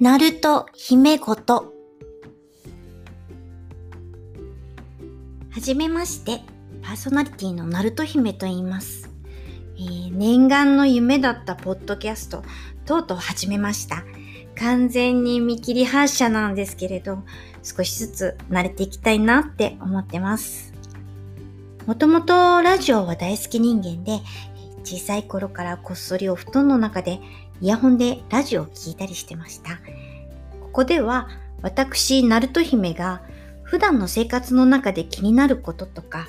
ナルト姫ごと。はじめまして、パーソナリティのナルト姫と言います。えー、念願の夢だったポッドキャスト、とうとう始めました。完全に見切り発車なんですけれど、少しずつ慣れていきたいなって思ってます。もともとラジオは大好き人間で、小さい頃からこっそりお布団の中でイヤホンでラジオを聴いたりしてました。ここでは私、ナルト姫が普段の生活の中で気になることとか、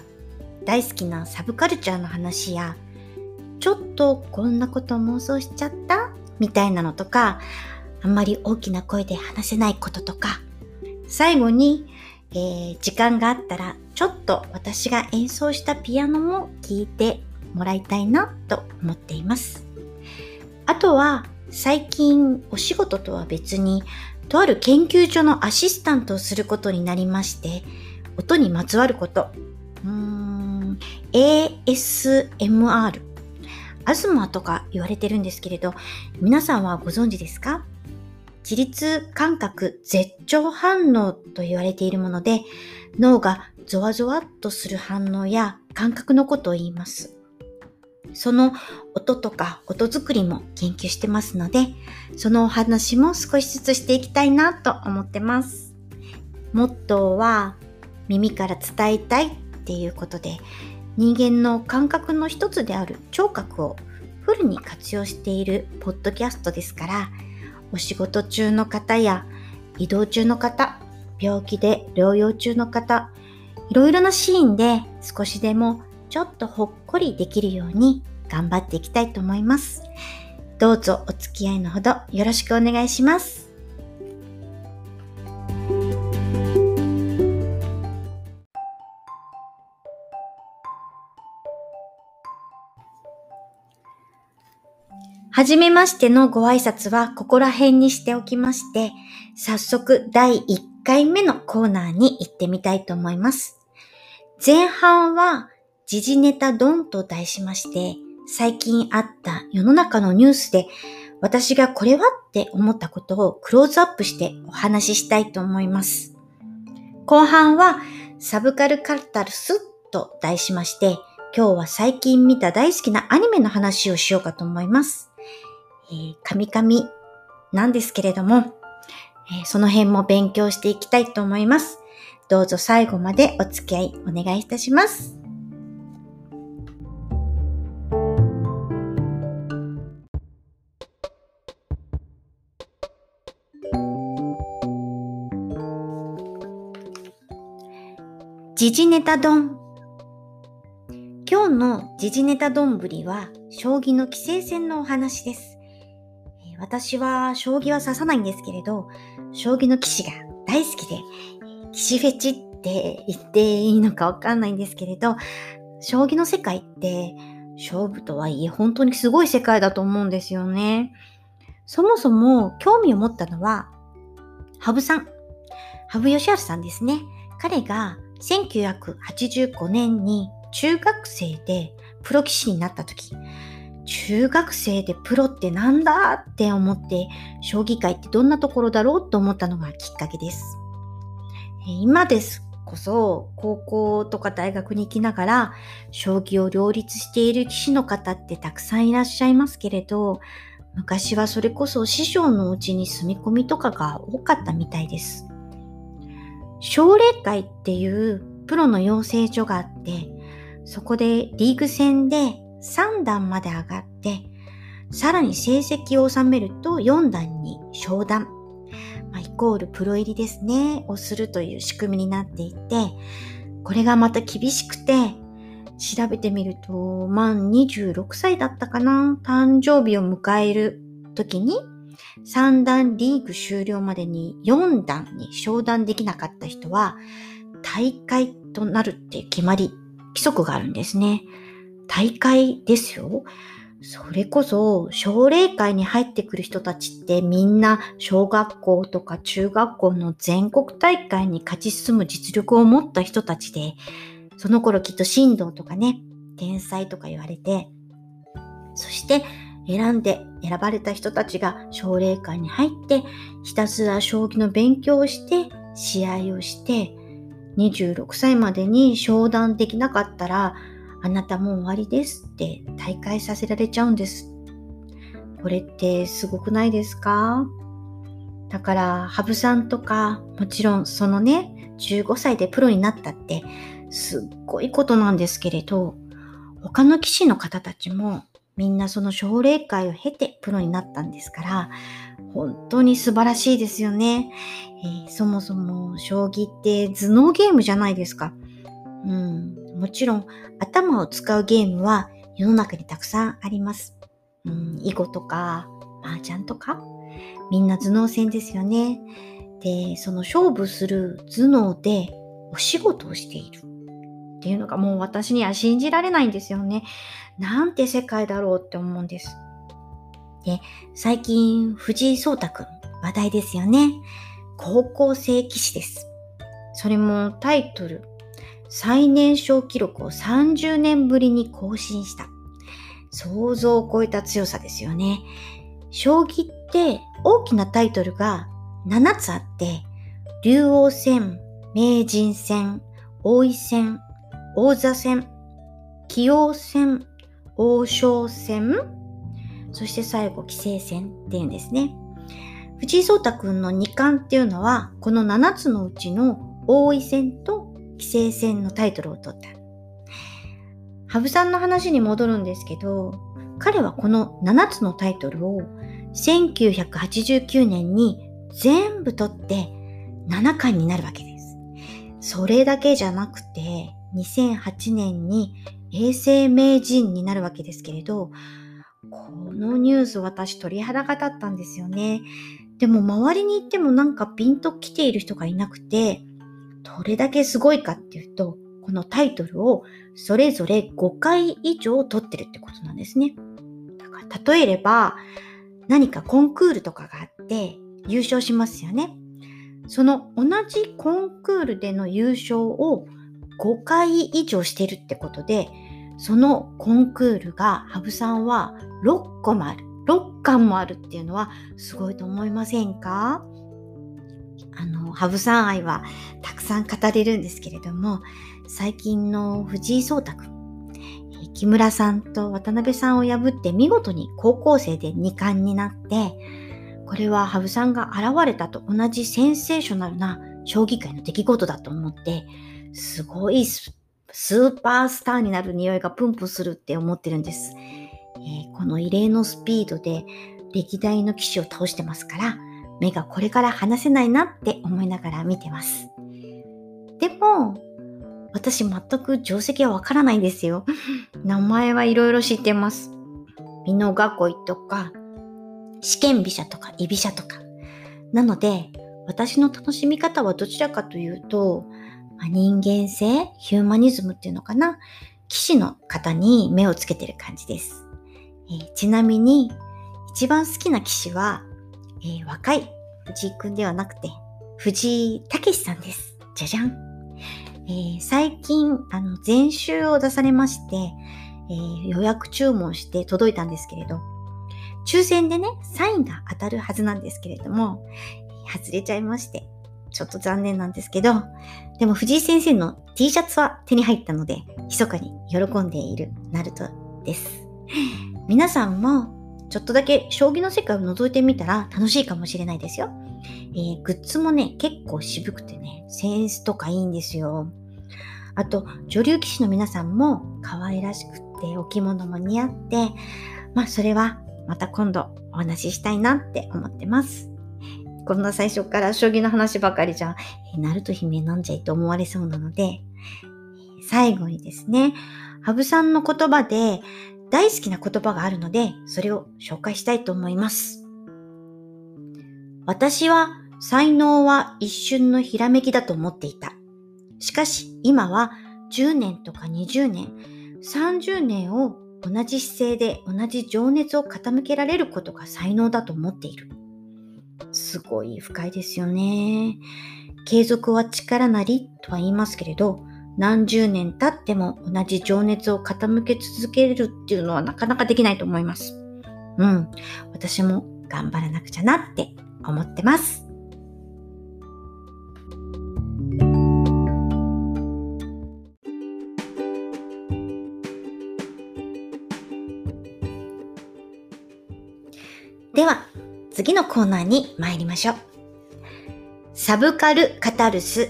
大好きなサブカルチャーの話や、ちょっとこんなこと妄想しちゃった？みたいなのとか、あんまり大きな声で話せないこととか、最後に、えー、時間があったらちょっと私が演奏したピアノも聴いてもらいたいなと思っています。あとは最近お仕事とは別にとある研究所のアシスタントをすることになりまして音にまつわること。うーん ASMR アズマとか言われてるんですけれど皆さんはご存知ですか？自律感覚絶頂反応と言われているもので脳がゾワゾワっとする反応や感覚のことを言います。その音とか音作りも研究してますので、そのお話も少しずつしていきたいなと思ってます。モットーは耳から伝えたいっていうことで、人間の感覚の一つである聴覚をフルに活用しているポッドキャストですから、お仕事中の方や移動中の方、病気で療養中の方、いろいろなシーンで少しでもちょっとほっこりできるように頑張っていきたいと思います。どうぞお付き合いのほどよろしくお願いします。はじめましてのご挨拶はここら辺にしておきまして、早速第1回目のコーナーに行ってみたいと思います。前半は時事ネタドンと題しまして、最近あった世の中のニュースで私がこれはって思ったことをクローズアップしてお話ししたいと思います。後半はサブカルカルタルスと題しまして、今日は最近見た大好きなアニメの話をしようかと思います。えー、神々なんですけれども、えー、その辺も勉強していきたいと思います。どうぞ最後までお付き合いお願いいたします。時事ネタ丼。今日の時事ネタ丼は、将棋の棋聖戦のお話です。私は将棋は指さないんですけれど、将棋の棋士が大好きで、棋士フェチって言っていいのかわかんないんですけれど、将棋の世界って勝負とはいえ本当にすごい世界だと思うんですよね。そもそも興味を持ったのは、羽生さん。羽生善治さんですね。彼が1985年に中学生でプロ棋士になった時、中学生でプロってなんだって思って、将棋界ってどんなところだろうと思ったのがきっかけです。今ですこそ、高校とか大学に行きながら、将棋を両立している棋士の方ってたくさんいらっしゃいますけれど、昔はそれこそ師匠のうちに住み込みとかが多かったみたいです。奨励会っていうプロの養成所があって、そこでリーグ戦で3段まで上がって、さらに成績を収めると4段に昇段、まあ、イコールプロ入りですね、をするという仕組みになっていて、これがまた厳しくて、調べてみると、満26歳だったかな、誕生日を迎える時に3段リーグ終了までに4段に昇段できなかった人は、大会となるって決まり、規則があるんですね。大会ですよ。それこそ、奨励会に入ってくる人たちってみんな小学校とか中学校の全国大会に勝ち進む実力を持った人たちで、その頃きっと神道とかね、天才とか言われて、そして、選んで選ばれた人たちが奨励会に入ってひたすら将棋の勉強をして試合をして26歳までに商談できなかったらあなたもう終わりですって大会させられちゃうんです。これってすごくないですか？だから、羽生さんとか、もちろんそのね、15歳でプロになったってすっごいことなんですけれど、他の棋士の方たちもみんなその奨励会を経てプロになったんですから、本当に素晴らしいですよね。えー、そもそも将棋って頭脳ゲームじゃないですか。うん、もちろん頭を使うゲームは世の中にたくさんあります。うん、囲碁とか麻雀とかみんな頭脳戦ですよね。で、その勝負する頭脳でお仕事をしているっていうのがもう私には信じられないんですよね。なんて世界だろうって思うんです。で、最近藤井聡太くん話題ですよね。高校生棋士です。それもタイトル最年少記録を30年ぶりに更新した。想像を超えた強さですよね。将棋って大きなタイトルが7つあって、竜王戦、名人戦、王位戦、王座戦、棋王戦、王将戦、そして最後、棋聖戦っていうんですね。藤井聡太くんの2冠っていうのは、この7つのうちの王位戦と棋聖戦のタイトルを取った。羽生さんの話に戻るんですけど、彼はこの7つのタイトルを1989年に全部取って7冠になるわけです。それだけじゃなくて、2008年に永世名人になるわけですけれど、このニュース私鳥肌が立ったんですよね。でも周りに行ってもなんかピンと来ている人がいなくて、どれだけすごいかっていうと、このタイトルをそれぞれ5回以上取ってるってことなんですね。だから例えれば何かコンクールとかがあって優勝しますよね。その同じコンクールでの優勝を5回以上してるってことで、そのコンクールが羽生さんは6個もある。6巻もあるっていうのはすごいと思いませんか？あの、羽生さん愛はたくさん語れるんですけれども、最近の藤井聡太くん、木村さんと渡辺さんを破って見事に高校生で2冠になって、これは羽生さんが現れたと同じセンセーショナルな将棋界の出来事だと思って、すごいスーパースターになる匂いがプンプンするって思ってるんです。えー、この異例のスピードで歴代の棋士を倒してますから、目がこれから離せないなって思いながら見てます。でも、私全く定石はわからないんですよ。名前はいろいろ知ってます。美濃囲いとか、試験飛車とか居飛車とか。なので、私の楽しみ方はどちらかというと、人間性、ヒューマニズムっていうのかな？騎士の方に目をつけてる感じです。えー、ちなみに、一番好きな騎士はえー、若い藤井くんではなくて、藤井武さんです。じゃじゃん。えー、最近、あの、前週を出されまして、えー、予約注文して届いたんですけれど、抽選でね、サインが当たるはずなんですけれども、外れちゃいまして、ちょっと残念なんですけど、でも藤井先生の T シャツは手に入ったので、密かに喜んでいるナルトです。皆さんもちょっとだけ将棋の世界を覗いてみたら楽しいかもしれないですよ。えー、グッズもね、結構渋くてね、センスとかいいんですよ。あと、女流棋士の皆さんも可愛らしくってお着物も似合って、まあそれはまた今度お話ししたいなって思ってます。こんな最初から将棋の話ばかりじゃ、えー、ナルト姫飲んじゃいと思われそうなので、最後にですね、羽生さんの言葉で大好きな言葉があるので、それを紹介したいと思います。私は才能は一瞬のひらめきだと思っていた。しかし今は10年とか20年、30年を同じ姿勢で同じ情熱を傾けられることが才能だと思っている。すごい深いですよね。継続は力なりとは言いますけれど、何十年経っても同じ情熱を傾け続けるっていうのはなかなかできないと思います。うん、私も頑張らなくちゃなって思ってます。次のコーナーに参りましょう。サブカルカタルス。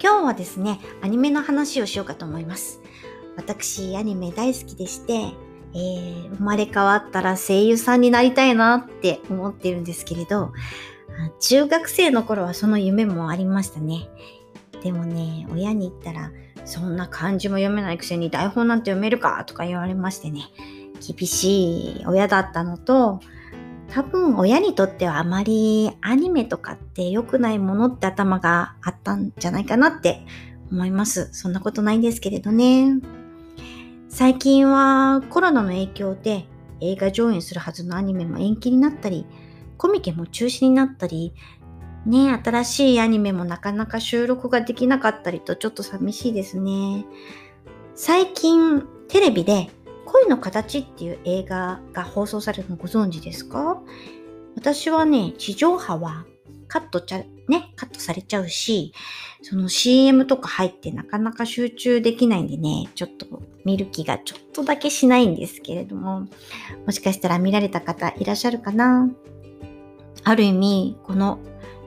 今日はですね、アニメの話をしようかと思います。私、アニメ大好きでして、えー、生まれ変わったら声優さんになりたいなって思ってるんですけれど、中学生の頃はその夢もありましたね。でもね、親に言ったら、そんな漢字も読めないくせに台本なんて読めるかとか言われましてね、厳しい親だったのと、多分親にとってはあまりアニメとかって良くないものって頭があったんじゃないかなって思います。そんなことないんですけれどね。最近はコロナの影響で映画上映するはずのアニメも延期になったり、コミケも中止になったり、ね、新しいアニメもなかなか収録ができなかったりとちょっと寂しいですね。最近テレビで恋の形っていう映画が放送されるのご存知ですか？私はね、地上波はカットちゃ、ね、カットされちゃうし、その CM とか入ってなかなか集中できないんでね、ちょっと見る気がちょっとだけしないんですけれども、もしかしたら見られた方いらっしゃるかな？ある意味、この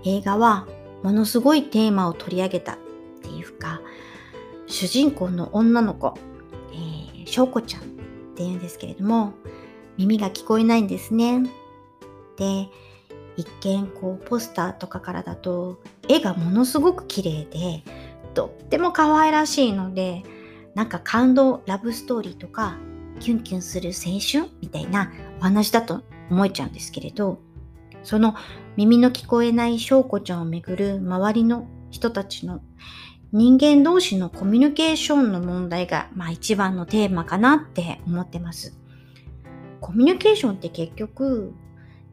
映画はものすごいテーマを取り上げたっていうか、主人公の女の子、えー、翔子ちゃんって言うんですけれども、耳が聞こえないんですね。で、一見こうポスターとかからだと絵がものすごく綺麗で、とっても可愛らしいので、なんか感動ラブストーリーとかキュンキュンする青春みたいなお話だと思えちゃうんですけれど、その耳の聞こえない翔子ちゃんをめぐる周りの人たちの人間同士のコミュニケーションの問題が、まあ一番のテーマかなって思ってます。コミュニケーションって結局、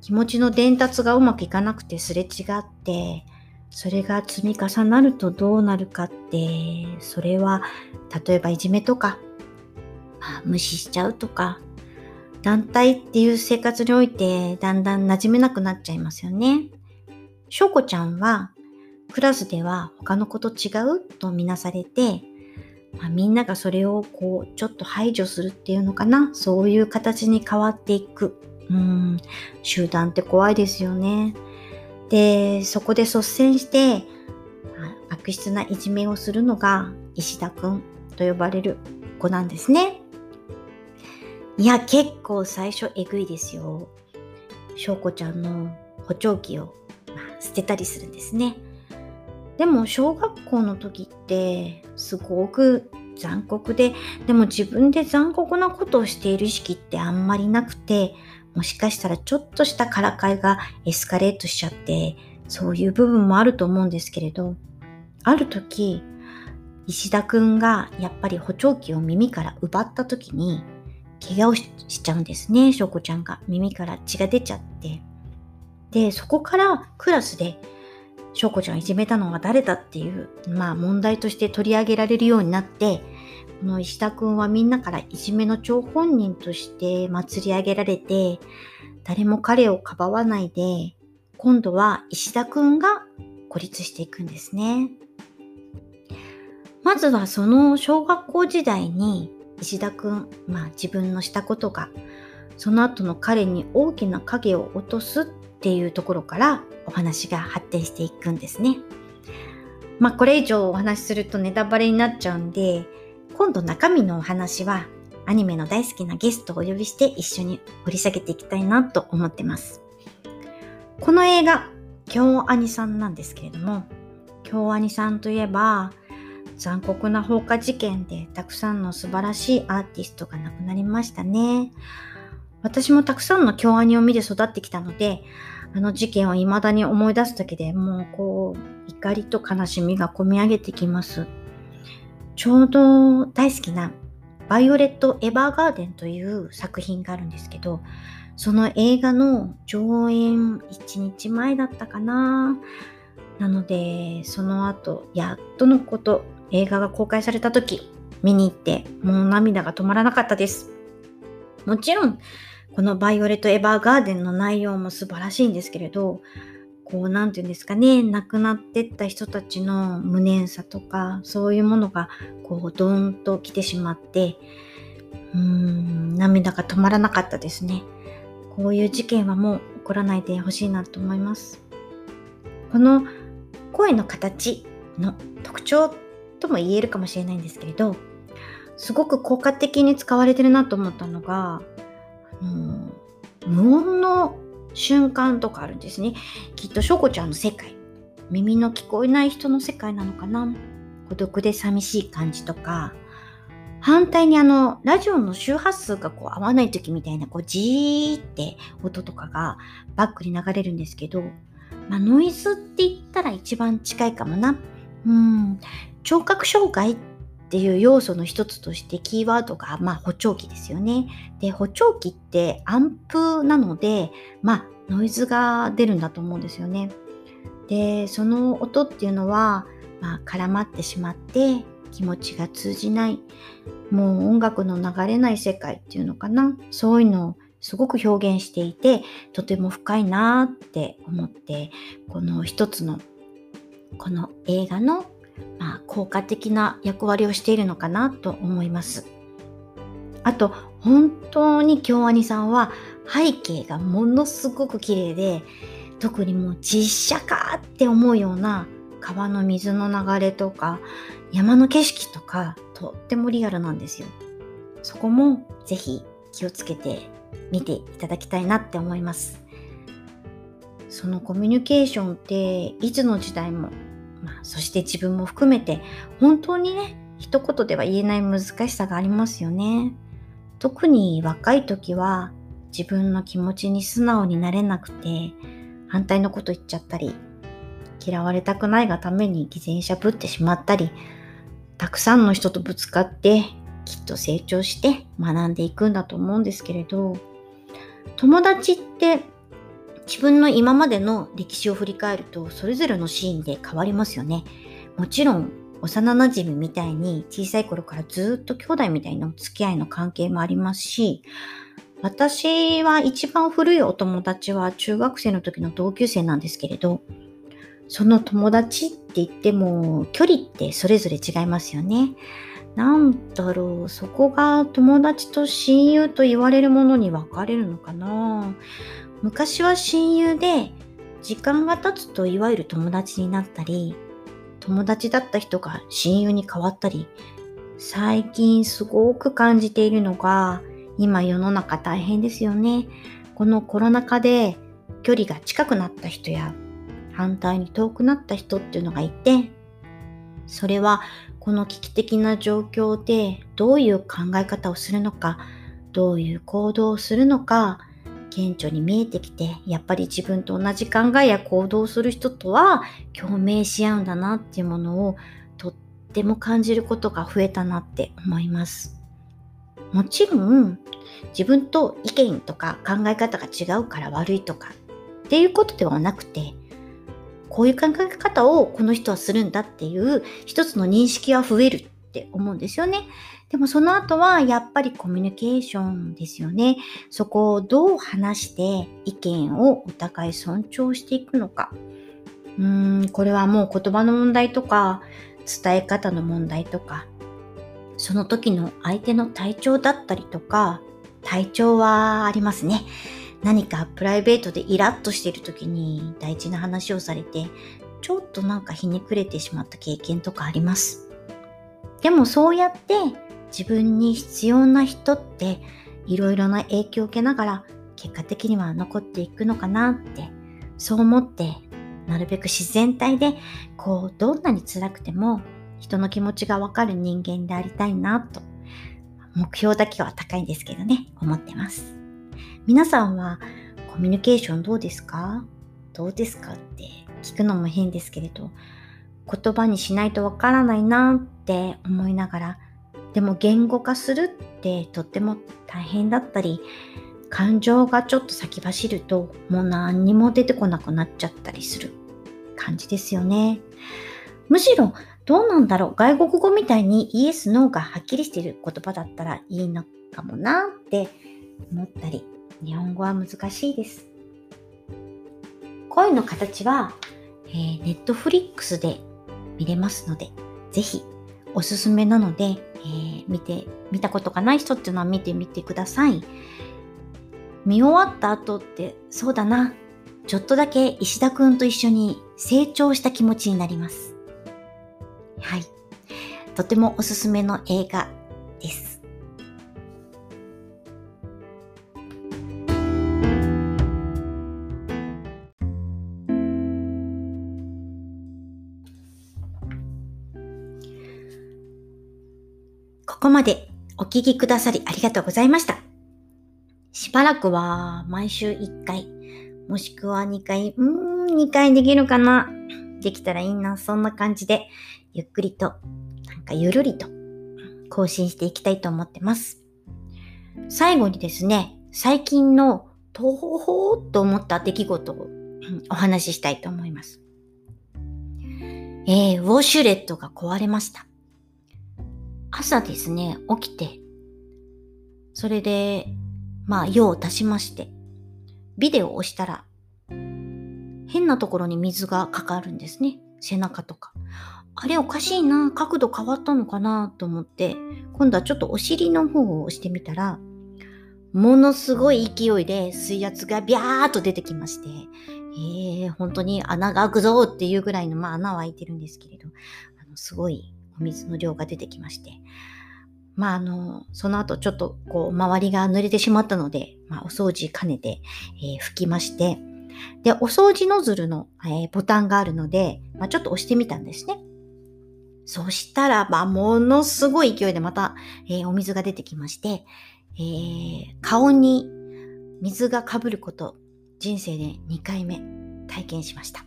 気持ちの伝達がうまくいかなくてすれ違って、それが積み重なるとどうなるかって、それは、例えばいじめとか、まあ、無視しちゃうとか、団体っていう生活においてだんだん馴染めなくなっちゃいますよね。しょうこちゃんはクラスでは他の子と違うとみなされて、まあ、みんながそれをこうちょっと排除するっていうのかな？そういう形に変わっていく。うん、集団って怖いですよね。で、そこで率先して、悪質ないじめをするのが石田くんと呼ばれる子なんですね。いや、結構最初えぐいですよ。翔子ちゃんの補聴器を、ま、捨てたりするんですね。でも小学校の時ってすごく残酷で、でも自分で残酷なことをしている意識ってあんまりなくて、もしかしたらちょっとしたからかいがエスカレートしちゃって、そういう部分もあると思うんですけれど、ある時、石田くんがやっぱり補聴器を耳から奪った時に、怪我をしちゃうんですね、しょうこちゃんが。耳から血が出ちゃって。で、そこからクラスで翔子ちゃんいじめたのは誰だっていう、まあ問題として取り上げられるようになって、この石田くんはみんなからいじめの張本人として祭り上げられて、誰も彼をかばわないで、今度は石田くんが孤立していくんですね。まずはその小学校時代に石田くん、まあ自分のしたことが、その後の彼に大きな影を落とすっっていうところからお話が発展していくんですね。まあこれ以上お話しするとネタバレになっちゃうんで、今度中身のお話はアニメの大好きなゲストをお呼びして一緒に掘り下げていきたいなと思ってます。この映画、京アニさんなんですけれども、京アニさんといえば、残酷な放火事件でたくさんの素晴らしいアーティストが亡くなりましたね。私もたくさんの京アニを見て育ってきたので、あの事件を未だに思い出すだけでもうこう、怒りと悲しみがこみ上げてきます。ちょうど大好きなバイオレット・エヴァーガーデンという作品があるんですけど、その映画の上演1日前だったかな。なので、その後、やっとのこと、映画が公開された時、見に行って、もう涙が止まらなかったです。もちろん、このバイオレット・エヴァーガーデンの内容も素晴らしいんですけれど、こう、なんていうんですかね、亡くなってった人たちの無念さとか、そういうものが、こう、ドーンと来てしまって、うーん、涙が止まらなかったですね。こういう事件はもう起こらないでほしいなと思います。この声の形の特徴とも言えるかもしれないんですけれど、すごく効果的に使われてるなと思ったのが、あの無音の瞬間とかあるんですね。きっとしょこちゃんの世界。耳の聞こえない人の世界なのかな。孤独で寂しい感じとか、反対にあの、ラジオの周波数がこう合わない時みたいな、こう、じーって音とかがバックに流れるんですけど、まあ、ノイズって言ったら一番近いかもな。うん、聴覚障害っっていう要素の一つとしてキーワードが、まあ、補聴器ですよね。で、補聴器ってアンプなので、まあ、ノイズが出るんだと思うんですよね。で、その音っていうのは、まあ、絡まってしまって気持ちが通じない。もう音楽の流れない世界っていうのかな。そういうのをすごく表現していて、とても深いなって思って、この一つの、この映画のまあ、効果的な役割をしているのかなと思います。あと、本当に京アニさんは背景がものすごく綺麗で、特にもう実写かって思うような川の水の流れとか山の景色とかとってもリアルなんですよ。そこもぜひ気をつけて見ていただきたいなって思います。そのコミュニケーションっていつの時代も、そして自分も含めて本当にね一言では言えない難しさがありますよね。特に若い時は自分の気持ちに素直になれなくて反対のこと言っちゃったり嫌われたくないがために偽善者ぶってしまったりたくさんの人とぶつかってきっと成長して学んでいくんだと思うんですけれど友達って自分の今までの歴史を振り返るとそれぞれのシーンで変わりますよね。もちろん幼馴染みみたいに小さい頃からずっと兄弟みたいなお付き合いの関係もありますし私は一番古いお友達は中学生の時の同級生なんですけれどその友達って言っても距離ってそれぞれ違いますよね。なんだろう、そこが友達と親友と言われるものに分かれるのかな？昔は親友で時間が経つといわゆる友達になったり友達だった人が親友に変わったり最近すごく感じているのが今世の中大変ですよね。このコロナ禍で距離が近くなった人や反対に遠くなった人っていうのがいてそれはこの危機的な状況でどういう考え方をするのかどういう行動をするのか顕著に見えてきてやっぱり自分と同じ考えや行動をする人とは共鳴し合うんだなっていうものをとっても感じることが増えたなって思います。もちろん自分と意見とか考え方が違うから悪いとかっていうことではなくてこういう考え方をこの人はするんだっていう一つの認識は増えるって思うんですよね。でもその後はやっぱりコミュニケーションですよね。そこをどう話して意見をお互い尊重していくのか。うーん、これはもう言葉の問題とか伝え方の問題とかその時の相手の体調だったりとか体調はありますね。何かプライベートでイラッとしている時に大事な話をされてちょっとなんかひねくれてしまった経験とかあります？でもそうやって自分に必要な人っていろいろな影響を受けながら結果的には残っていくのかなってそう思ってなるべく自然体でこうどんなに辛くても人の気持ちがわかる人間でありたいなと目標だけは高いんですけどね思ってます皆さんはコミュニケーションどうですか？どうですかって聞くのも変ですけれど言葉にしないとわからないなって思いながらでも言語化するってとっても大変だったり感情がちょっと先走るともう何にも出てこなくなっちゃったりする。感じですよね。むしろどうなんだろう？外国語みたいにイエス、ノーがはっきりしている言葉だったらいいのかもなって思ったり日本語は難しいです。声の形は、えー、ネットフリックスで見れますので、ぜひおすすめなので、えー、見て、見たことがない人っていうのは見てみてください。見終わった後って、そうだな、ちょっとだけ石田くんと一緒に成長した気持ちになります。はい。とてもおすすめの映画です。ここまでお聞きくださりありがとうございました。しばらくは毎週1回、もしくは2回、うーん、2回できるかな？できたらいいな、そんな感じで、ゆっくりと、なんかゆるりと更新していきたいと思ってます。最後にですね、最近のとほほーと思った出来事をお話ししたいと思います。えー、ウォシュレットが壊れました。朝ですね、起きて、それで、まあ、用を足しまして、ビデオを押したら、変なところに水がかかるんですね。背中とか。あれおかしいな、角度変わったのかなと思って、今度はちょっとお尻の方を押してみたら、ものすごい勢いで水圧がビャーっと出てきまして、えー、本当に穴が開くぞっていうぐらいの、まあ穴は開いてるんですけれど、あのすごいお水の量が出てきまして、まああの、その後ちょっとこう周りが濡れてしまったので、まあお掃除兼ねて、えー、拭きまして、で、お掃除ノズルの、えー、ボタンがあるので、まあ、ちょっと押してみたんですね。そしたらば、ものすごい勢いでまた、えー、お水が出てきまして、えー、顔に水がかぶること、人生で2回目体験しました。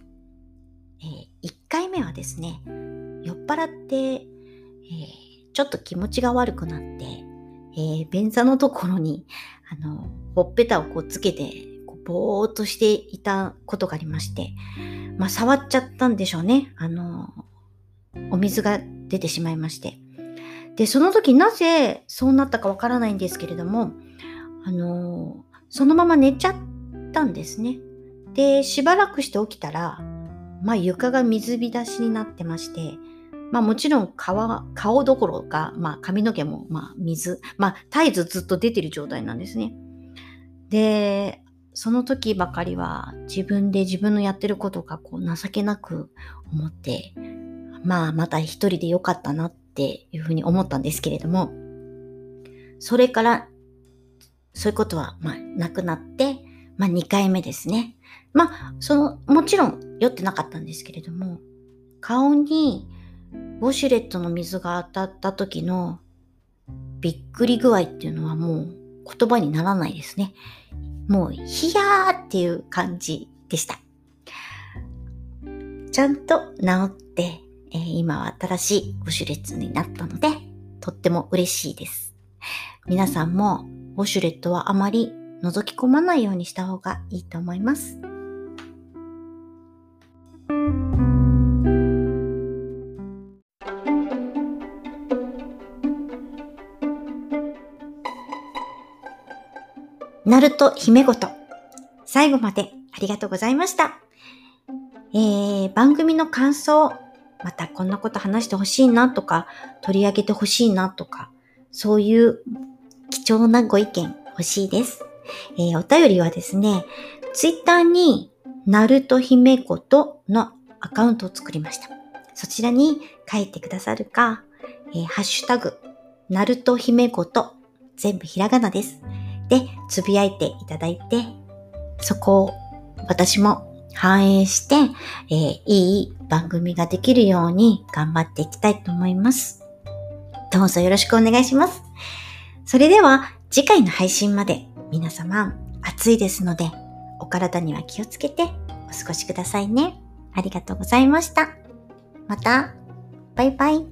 えー、1回目はですね、酔っ払って、えーちょっと気持ちが悪くなって、えー、便座のところに、あの、ほっぺたをこうつけて、こうぼーっとしていたことがありまして、まあ、触っちゃったんでしょうね。あの、お水が出てしまいまして。で、その時なぜそうなったかわからないんですけれども、あの、そのまま寝ちゃったんですね。で、しばらくして起きたら、まあ床が水浸しになってまして、まあもちろん顔、顔どころか、まあ髪の毛もまあ水、まあ絶えずずっと出てる状態なんですね。で、その時ばかりは自分で自分のやってることがこう情けなく思って、まあまた一人でよかったなっていうふうに思ったんですけれども、それからそういうことはまあなくなって、まあ2回目ですね。まあその、もちろん酔ってなかったんですけれども、顔にウォシュレットの水が当たった時のびっくり具合っていうのはもう言葉にならないですね。もうヒヤーっていう感じでした。ちゃんと治って、えー、今は新しいウォシュレットになったので、とっても嬉しいです。皆さんもウォシュレットはあまり覗き込まないようにした方がいいと思います。ルト姫ごと。最後までありがとうございました。えー、番組の感想、またこんなこと話してほしいなとか、取り上げてほしいなとか、そういう貴重なご意見欲しいです。えー、お便りはですね、ツイッターに、ナルト姫ごとのアカウントを作りました。そちらに書いてくださるか、えー、ハッシュタグ、ナルト姫ごと、全部ひらがなです。で、つぶやいていただいて、そこを私も反映して、えー、いい番組ができるように頑張っていきたいと思います。どうぞよろしくお願いします。それでは次回の配信まで皆様暑いですのでお体には気をつけてお過ごしくださいね。ありがとうございました。また、バイバイ。